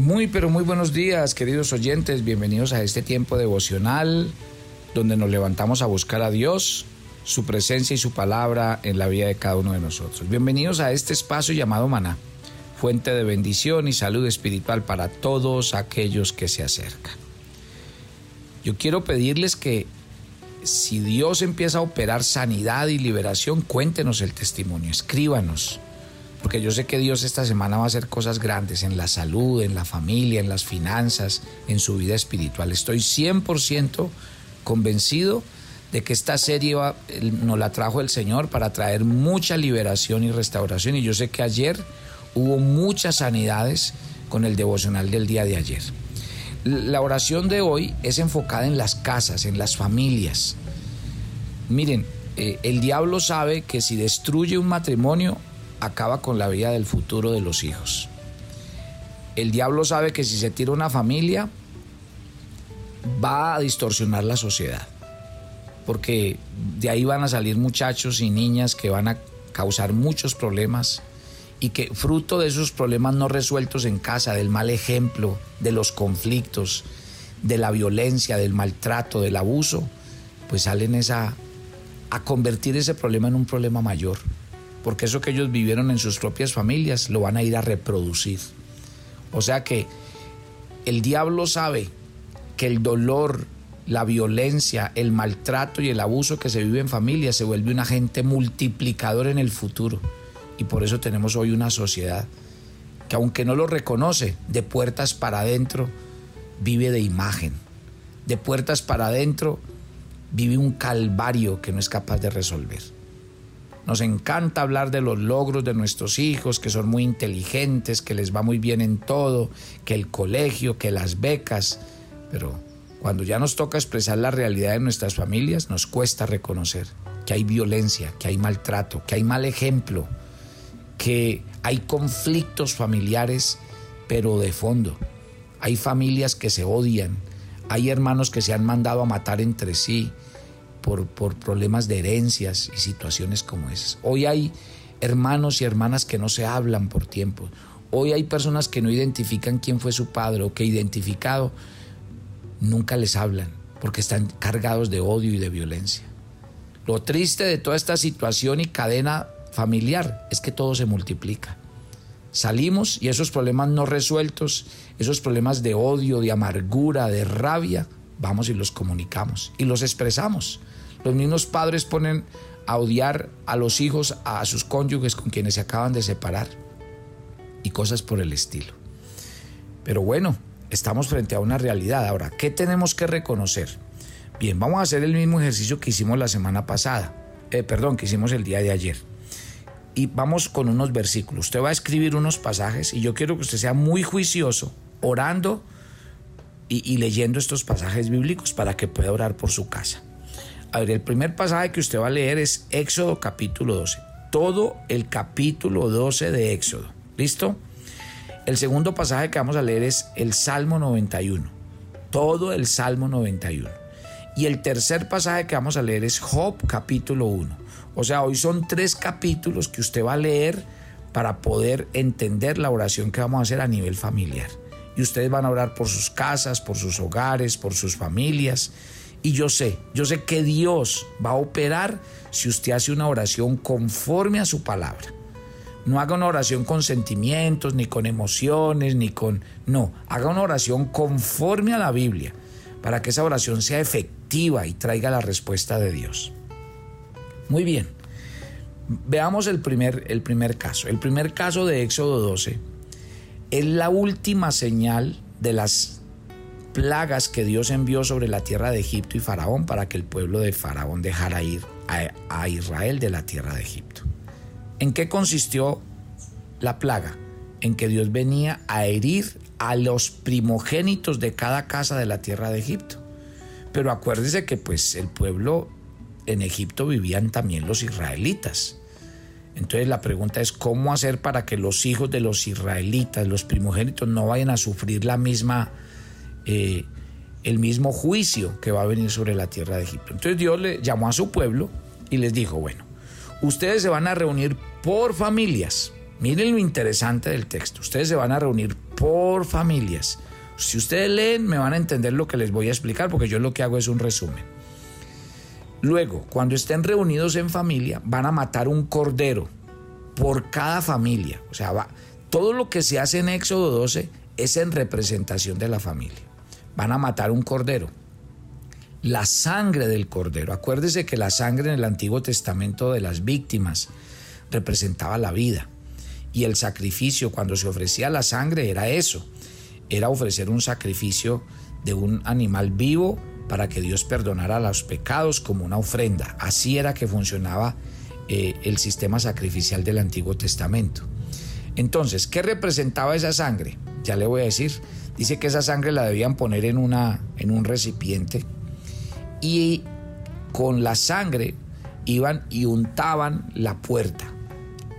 Muy, pero muy buenos días, queridos oyentes. Bienvenidos a este tiempo devocional donde nos levantamos a buscar a Dios, su presencia y su palabra en la vida de cada uno de nosotros. Bienvenidos a este espacio llamado Maná, fuente de bendición y salud espiritual para todos aquellos que se acercan. Yo quiero pedirles que si Dios empieza a operar sanidad y liberación, cuéntenos el testimonio, escríbanos porque yo sé que Dios esta semana va a hacer cosas grandes en la salud, en la familia, en las finanzas, en su vida espiritual. Estoy 100% convencido de que esta serie nos la trajo el Señor para traer mucha liberación y restauración. Y yo sé que ayer hubo muchas sanidades con el devocional del día de ayer. La oración de hoy es enfocada en las casas, en las familias. Miren, eh, el diablo sabe que si destruye un matrimonio, acaba con la vida del futuro de los hijos. El diablo sabe que si se tira una familia, va a distorsionar la sociedad, porque de ahí van a salir muchachos y niñas que van a causar muchos problemas y que fruto de esos problemas no resueltos en casa, del mal ejemplo, de los conflictos, de la violencia, del maltrato, del abuso, pues salen esa, a convertir ese problema en un problema mayor porque eso que ellos vivieron en sus propias familias lo van a ir a reproducir. O sea que el diablo sabe que el dolor, la violencia, el maltrato y el abuso que se vive en familia se vuelve un agente multiplicador en el futuro. Y por eso tenemos hoy una sociedad que aunque no lo reconoce, de puertas para adentro vive de imagen. De puertas para adentro vive un calvario que no es capaz de resolver. Nos encanta hablar de los logros de nuestros hijos, que son muy inteligentes, que les va muy bien en todo, que el colegio, que las becas, pero cuando ya nos toca expresar la realidad de nuestras familias, nos cuesta reconocer que hay violencia, que hay maltrato, que hay mal ejemplo, que hay conflictos familiares, pero de fondo. Hay familias que se odian, hay hermanos que se han mandado a matar entre sí, por, problemas de herencias y situaciones como esas. Hoy hay hermanos y hermanas que no se hablan por tiempo. Hoy hay personas que no identifican quién fue su padre o que identificado nunca les hablan porque están cargados de odio y de violencia. Lo triste de toda esta situación y cadena familiar es que todo se multiplica. Salimos y esos problemas no resueltos, esos problemas de odio, de amargura, de rabia, vamos y los comunicamos y los expresamos. Los mismos padres ponen a odiar a los hijos, a sus cónyuges con quienes se acaban de separar y cosas por el estilo. Pero bueno, estamos frente a una realidad. Ahora, ¿qué tenemos que reconocer? Bien, vamos a hacer el mismo ejercicio que hicimos la semana pasada, eh, perdón, que hicimos el día de ayer. Y vamos con unos versículos. Usted va a escribir unos pasajes y yo quiero que usted sea muy juicioso, orando y, leyendo estos pasajes bíblicos para que pueda orar por su casa. A ver, el primer pasaje que usted va a leer es Éxodo capítulo 12. Todo el capítulo 12 de Éxodo. ¿Listo? El segundo pasaje que vamos a leer es el Salmo 91. Todo el Salmo 91. Y el tercer pasaje que vamos a leer es Job capítulo 1. O sea, hoy son tres capítulos que usted va a leer para poder entender la oración que vamos a hacer a nivel familiar y ustedes van a orar por sus casas, por sus hogares, por sus familias. Y yo sé, yo sé que Dios va a operar si usted hace una oración conforme a su palabra. No haga una oración con sentimientos, ni con emociones, ni con... No, haga una oración conforme a la Biblia, para que esa oración sea efectiva y traiga la respuesta de Dios. Muy bien, veamos el primer, el primer caso. El primer caso de Éxodo 12 es la última señal de las plagas que Dios envió sobre la tierra de Egipto y Faraón para que el pueblo de Faraón dejara ir a, Israel de la tierra de Egipto. ¿En qué consistió la plaga? En que Dios venía a herir a los primogénitos de cada casa de la tierra de Egipto. Pero acuérdese que pues el pueblo en Egipto vivían también los israelitas. Entonces la pregunta es cómo hacer para que los hijos de los israelitas, los primogénitos, no vayan a sufrir la misma, eh, el mismo juicio que va a venir sobre la tierra de Egipto. Entonces Dios le llamó a su pueblo y les dijo, bueno, ustedes se van a reunir por familias, Miren lo interesante del texto. Ustedes se van a reunir por familias. Si ustedes leen, me van a entender lo que les voy a explicar, porque yo lo que hago es un resumen. Luego, cuando estén reunidos en familia, van a matar un cordero por cada familia. O sea, va, todo lo que se hace en Éxodo 12 es en representación de la familia. Van a matar un cordero. La sangre del cordero. Acuérdese que la sangre en el Antiguo Testamento de las víctimas representaba la vida. Y el sacrificio, cuando se ofrecía la sangre, era eso. Era ofrecer un sacrificio de un animal vivo para que Dios perdonara los pecados como una ofrenda. Así era que funcionaba eh, el sistema sacrificial del Antiguo Testamento. Entonces, ¿qué representaba esa sangre? Ya le voy a decir. Dice que esa sangre la debían poner en, una, en un recipiente y con la sangre iban y untaban la puerta.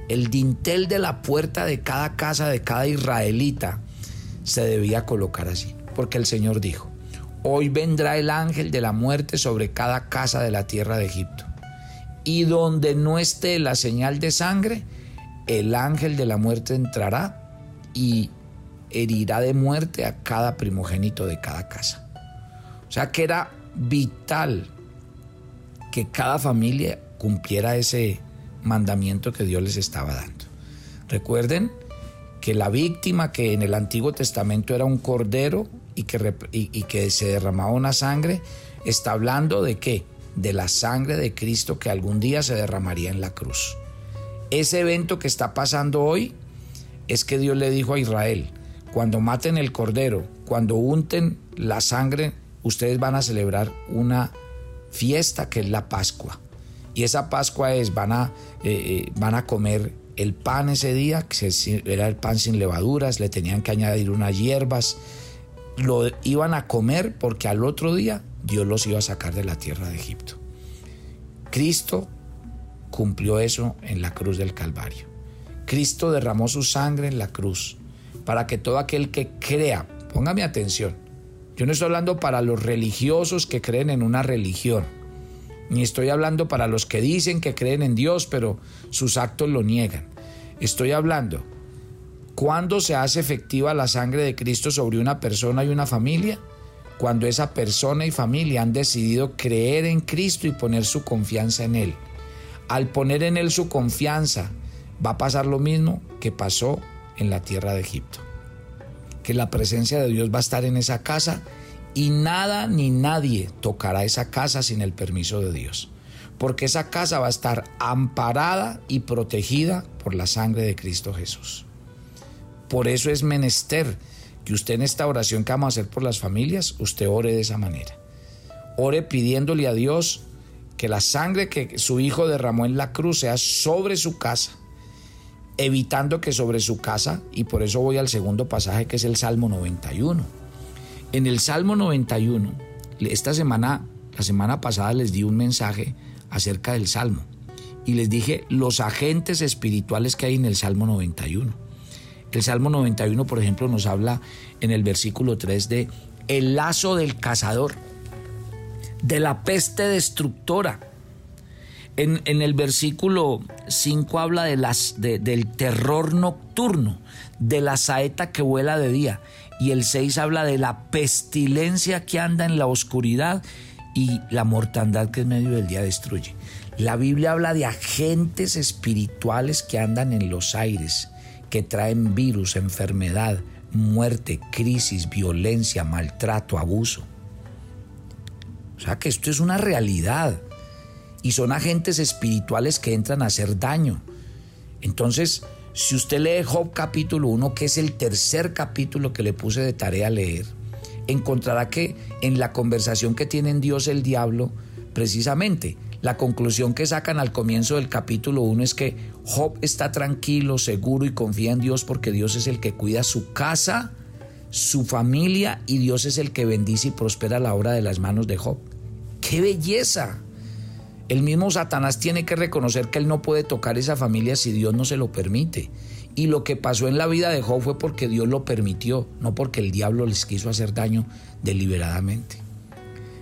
El dintel de la puerta de cada casa de cada israelita se debía colocar así, porque el Señor dijo, Hoy vendrá el ángel de la muerte sobre cada casa de la tierra de Egipto. Y donde no esté la señal de sangre, el ángel de la muerte entrará y herirá de muerte a cada primogénito de cada casa. O sea que era vital que cada familia cumpliera ese mandamiento que Dios les estaba dando. Recuerden que la víctima que en el Antiguo Testamento era un cordero y que, y, que se derramaba una sangre, está hablando de qué? De la sangre de Cristo que algún día se derramaría en la cruz. Ese evento que está pasando hoy es que Dios le dijo a Israel, cuando maten el cordero, cuando unten la sangre, ustedes van a celebrar una fiesta que es la Pascua. Y esa Pascua es, van a, eh, eh, van a comer el pan ese día, que era el pan sin levaduras, le tenían que añadir unas hierbas, lo iban a comer porque al otro día Dios los iba a sacar de la tierra de Egipto. Cristo cumplió eso en la cruz del Calvario. Cristo derramó su sangre en la cruz para que todo aquel que crea, póngame atención, yo no estoy hablando para los religiosos que creen en una religión, ni estoy hablando para los que dicen que creen en Dios, pero sus actos lo niegan. Estoy hablando ¿Cuándo se hace efectiva la sangre de Cristo sobre una persona y una familia? Cuando esa persona y familia han decidido creer en Cristo y poner su confianza en Él. Al poner en Él su confianza, va a pasar lo mismo que pasó en la tierra de Egipto. Que la presencia de Dios va a estar en esa casa y nada ni nadie tocará esa casa sin el permiso de Dios. Porque esa casa va a estar amparada y protegida por la sangre de Cristo Jesús. Por eso es menester que usted en esta oración que vamos a hacer por las familias, usted ore de esa manera. Ore pidiéndole a Dios que la sangre que su hijo derramó en la cruz sea sobre su casa, evitando que sobre su casa, y por eso voy al segundo pasaje que es el Salmo 91. En el Salmo 91, esta semana, la semana pasada les di un mensaje acerca del Salmo y les dije los agentes espirituales que hay en el Salmo 91. El Salmo 91, por ejemplo, nos habla en el versículo 3 de el lazo del cazador, de la peste destructora. En, el versículo 5 habla del terror nocturno, de la saeta que vuela de día. Y el 6 habla de la pestilencia que anda en la oscuridad y la mortandad que en medio del día destruye. La Biblia habla de agentes espirituales que andan en los aires que traen virus, enfermedad, muerte, crisis, violencia, maltrato, abuso. O sea que esto es una realidad y son agentes espirituales que entran a hacer daño. Entonces, si usted lee Job capítulo 1, que es el tercer capítulo que le puse de tarea a leer, encontrará que en la conversación que tienen Dios el diablo, precisamente la conclusión que sacan al comienzo del capítulo 1 es que Job está tranquilo, seguro y confía en Dios porque Dios es el que cuida su casa, su familia y Dios es el que bendice y prospera la obra de las manos de Job. ¡Qué belleza! El mismo Satanás tiene que reconocer que él no puede tocar esa familia si Dios no se lo permite. Y lo que pasó en la vida de Job fue porque Dios lo permitió, no porque el diablo les quiso hacer daño deliberadamente.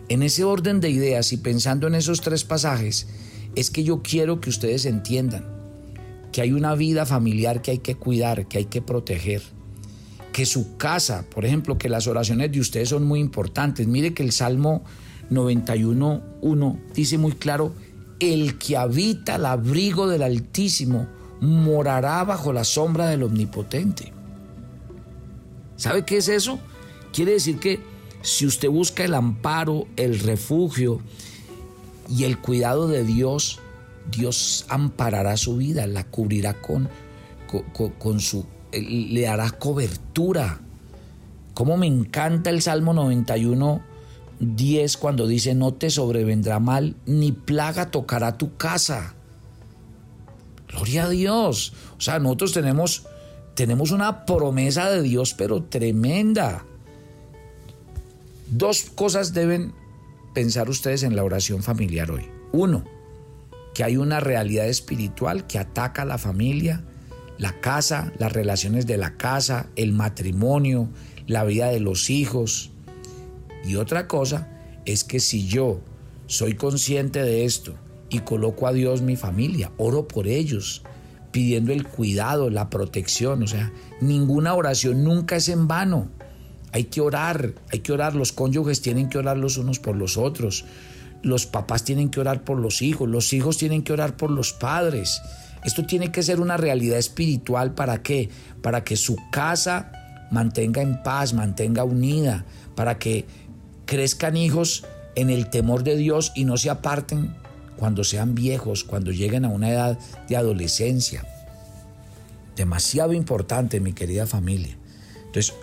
En ese orden de ideas y pensando en esos tres pasajes, es que yo quiero que ustedes entiendan. que hay una vida familiar que hay que cuidar, que hay que proteger. Que su casa, por ejemplo, que las oraciones de ustedes son muy importantes. Mire que el Salmo 91.1 dice muy claro, el que habita el abrigo del Altísimo morará bajo la sombra del Omnipotente. ¿Sabe qué es eso? Quiere decir que si usted busca el amparo, el refugio y el cuidado de Dios, Dios amparará su vida, la cubrirá con, con, su, le hará cobertura. Como me encanta el Salmo 91, 10 cuando dice, no te sobrevendrá mal, ni plaga tocará tu casa. Gloria a Dios. O sea, nosotros tenemos, tenemos una promesa de Dios, pero tremenda. Dos cosas deben pensar ustedes en la oración familiar hoy. Uno, que hay una realidad espiritual que ataca a la familia, la casa, las relaciones de la casa, el matrimonio, la vida de los hijos. Y otra cosa es que si yo soy consciente de esto y coloco a Dios mi familia, oro por ellos, pidiendo el cuidado, la protección, o sea, ninguna oración nunca es en vano. Hay que orar, hay que orar, los cónyuges tienen que orar los unos por los otros, los papás tienen que orar por los hijos, los hijos tienen que orar por los padres. Esto tiene que ser una realidad espiritual para qué? Para que su casa mantenga en paz, mantenga unida, para que crezcan hijos en el temor de Dios y no se aparten cuando sean viejos, cuando lleguen a una edad de adolescencia. Demasiado importante, mi querida familia. Entonces,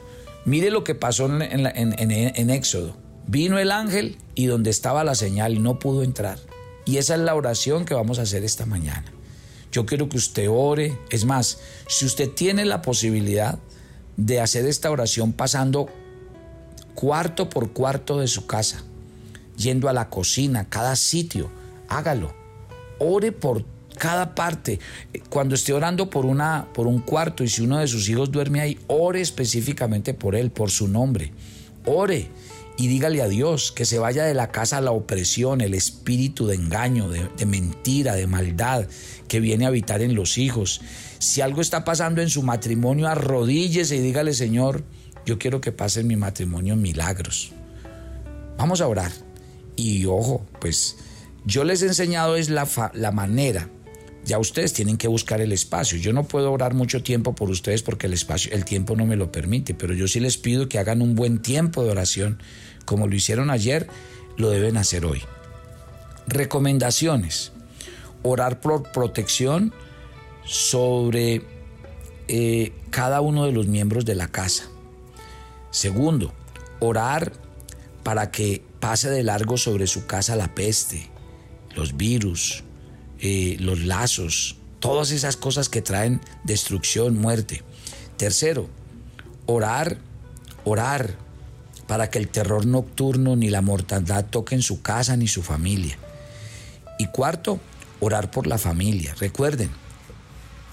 mire lo que pasó en, Éxodo. Vino el ángel y donde estaba la señal y no pudo entrar. Y esa es la oración que vamos a hacer esta mañana. Yo quiero que usted ore. Es más, si usted tiene la posibilidad de hacer esta oración pasando cuarto por cuarto de su casa, yendo a la cocina, cada sitio, hágalo. Ore por cada parte. Cuando esté orando por, una, por un cuarto y si uno de sus hijos duerme ahí, ore específicamente por él, por su nombre. Ore y dígale a Dios que se vaya de la casa la opresión, el espíritu de engaño, de, de, mentira, de maldad que viene a habitar en los hijos. Si algo está pasando en su matrimonio, arrodíllese y dígale, Señor, yo quiero que pase en mi matrimonio milagros. Vamos a orar. Y ojo, pues yo les he enseñado es la, la manera. Ya ustedes tienen que buscar el espacio. Yo no puedo orar mucho tiempo por ustedes porque el espacio, el tiempo no me lo permite, pero yo sí les pido que hagan un buen tiempo de oración. Como lo hicieron ayer, lo deben hacer hoy. Recomendaciones. Orar por protección sobre eh, cada uno de los miembros de la casa. Segundo, orar para que pase de largo sobre su casa la peste, los virus, eh, los lazos, todas esas cosas que traen destrucción, muerte. Tercero, orar, orar para que el terror nocturno ni la mortandad toquen su casa ni su familia. Y cuarto, orar por la familia. Recuerden,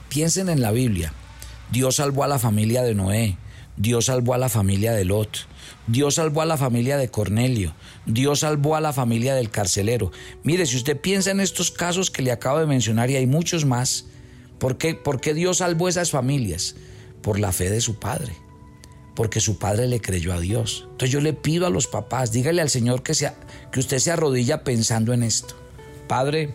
piensen en la Biblia. Dios salvó a la familia de Noé, Dios salvó a la familia de Lot, Dios salvó a la familia de Cornelio, Dios salvó a la familia del carcelero. Mire, si usted piensa en estos casos que le acabo de mencionar y hay muchos más, ¿por qué, ¿por qué Dios salvó esas familias? Por la fe de su padre, porque su padre le creyó a Dios. Entonces yo le pido a los papás, dígale al Señor que, sea, que usted se arrodilla pensando en esto. Padre,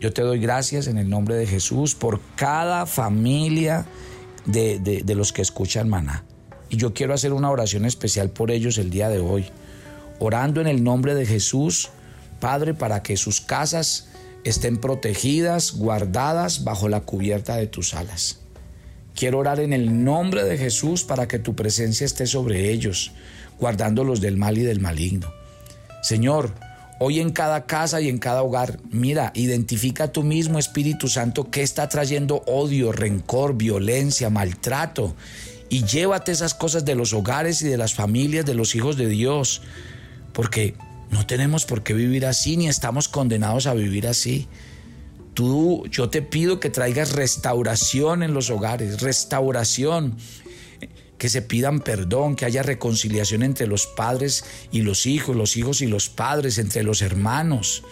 yo te doy gracias en el nombre de Jesús por cada familia de, de los que escuchan maná. Y yo quiero hacer una oración especial por ellos el día de hoy, orando en el nombre de Jesús, Padre, para que sus casas estén protegidas, guardadas bajo la cubierta de tus alas. Quiero orar en el nombre de Jesús para que tu presencia esté sobre ellos, guardándolos del mal y del maligno. Señor, hoy en cada casa y en cada hogar, mira, identifica tú mismo, Espíritu Santo, que está trayendo odio, rencor, violencia, maltrato y llévate esas cosas de los hogares y de las familias de los hijos de Dios, porque no tenemos por qué vivir así ni estamos condenados a vivir así. Tú, yo te pido que traigas restauración en los hogares, restauración, que se pidan perdón, que haya reconciliación entre los padres y los hijos, los hijos y los padres, entre los hermanos.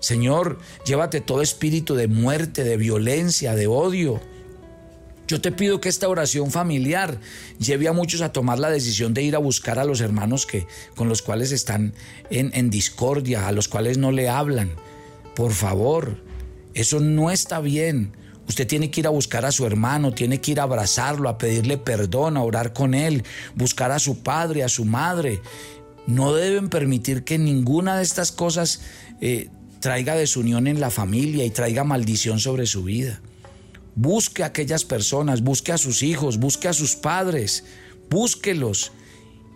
Señor, llévate todo espíritu de muerte, de violencia, de odio. Yo te pido que esta oración familiar lleve a muchos a tomar la decisión de ir a buscar a los hermanos que, con los cuales están en, discordia, a los cuales no le hablan. Por favor, eso no está bien. Usted tiene que ir a buscar a su hermano, tiene que ir a abrazarlo, a pedirle perdón, a orar con él, buscar a su padre, a su madre. No deben permitir que ninguna de estas cosas eh, traiga desunión en la familia y traiga maldición sobre su vida. Busque a aquellas personas, busque a sus hijos, busque a sus padres, búsquelos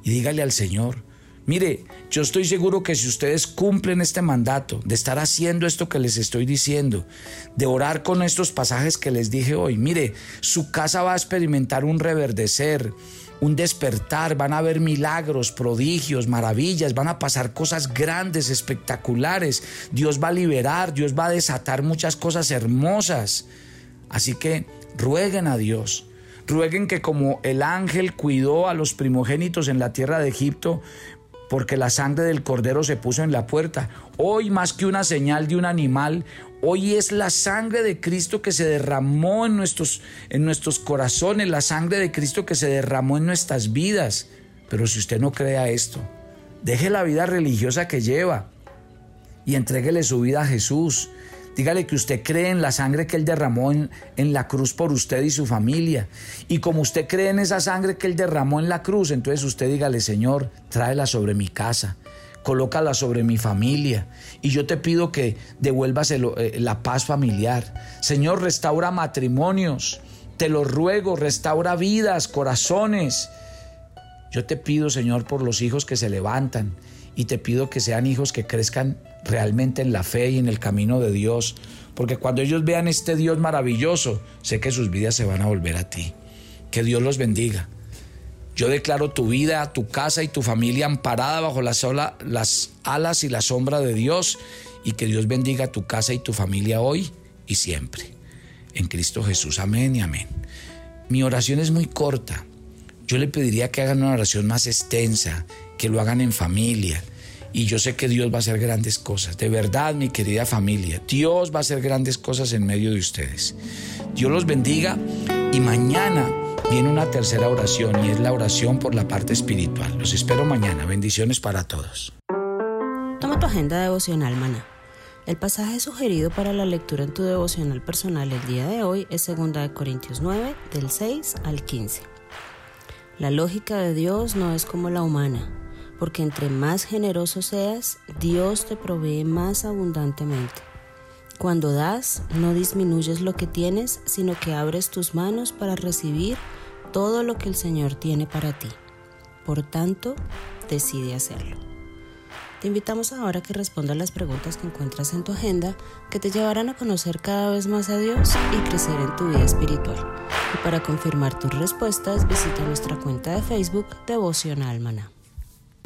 y dígale al Señor, Mire, yo estoy seguro que si ustedes cumplen este mandato de estar haciendo esto que les estoy diciendo, de orar con estos pasajes que les dije hoy, mire, su casa va a experimentar un reverdecer, un despertar, van a haber milagros, prodigios, maravillas, van a pasar cosas grandes, espectaculares. Dios va a liberar, Dios va a desatar muchas cosas hermosas. Así que rueguen a Dios rueguen que como el ángel cuidó a los primogénitos en la tierra de Egipto, porque la sangre del cordero se puso en la puerta. Hoy más que una señal de un animal, hoy es la sangre de Cristo que se derramó en nuestros, en nuestros corazones, la sangre de Cristo que se derramó en nuestras vidas. Pero si usted no crea esto, deje la vida religiosa que lleva y entréguele su vida a Jesús. Dígale que usted cree en la sangre que Él derramó en, en, la cruz por usted y su familia. Y como usted cree en esa sangre que Él derramó en la cruz, entonces usted dígale, Señor, tráela sobre mi casa, colócala sobre mi familia. Y yo te pido que devuelvas eh, la paz familiar. Señor, restaura matrimonios. Te lo ruego, restaura vidas, corazones. Yo te pido, Señor, por los hijos que se levantan y te pido que sean hijos que crezcan realmente en la fe y en el camino de Dios, porque cuando ellos vean este Dios maravilloso, sé que sus vidas se van a volver a ti. Que Dios los bendiga. Yo declaro tu vida, tu casa y tu familia amparada bajo la sola, las alas y la sombra de Dios y que Dios bendiga tu casa y tu familia hoy y siempre. En Cristo Jesús, amén y amén. Mi oración es muy corta. Yo le pediría que hagan una oración más extensa, que lo hagan en familia, y yo sé que Dios va a hacer grandes cosas. De verdad, mi querida familia, Dios va a hacer grandes cosas en medio de ustedes. Dios los bendiga y mañana viene una tercera oración y es la oración por la parte espiritual. Los espero mañana. Bendiciones para todos. Toma tu agenda devocional, maná. El pasaje sugerido para la lectura en tu devocional personal el día de hoy es 2 Corintios 9, del 6 al 15. La lógica de Dios no es como la humana porque entre más generoso seas, Dios te provee más abundantemente. Cuando das, no disminuyes lo que tienes, sino que abres tus manos para recibir todo lo que el Señor tiene para ti. Por tanto, decide hacerlo. Te invitamos ahora a que respondas las preguntas que encuentras en tu agenda que te llevarán a conocer cada vez más a Dios y crecer en tu vida espiritual. Y para confirmar tus respuestas, visita nuestra cuenta de Facebook Devocional Maná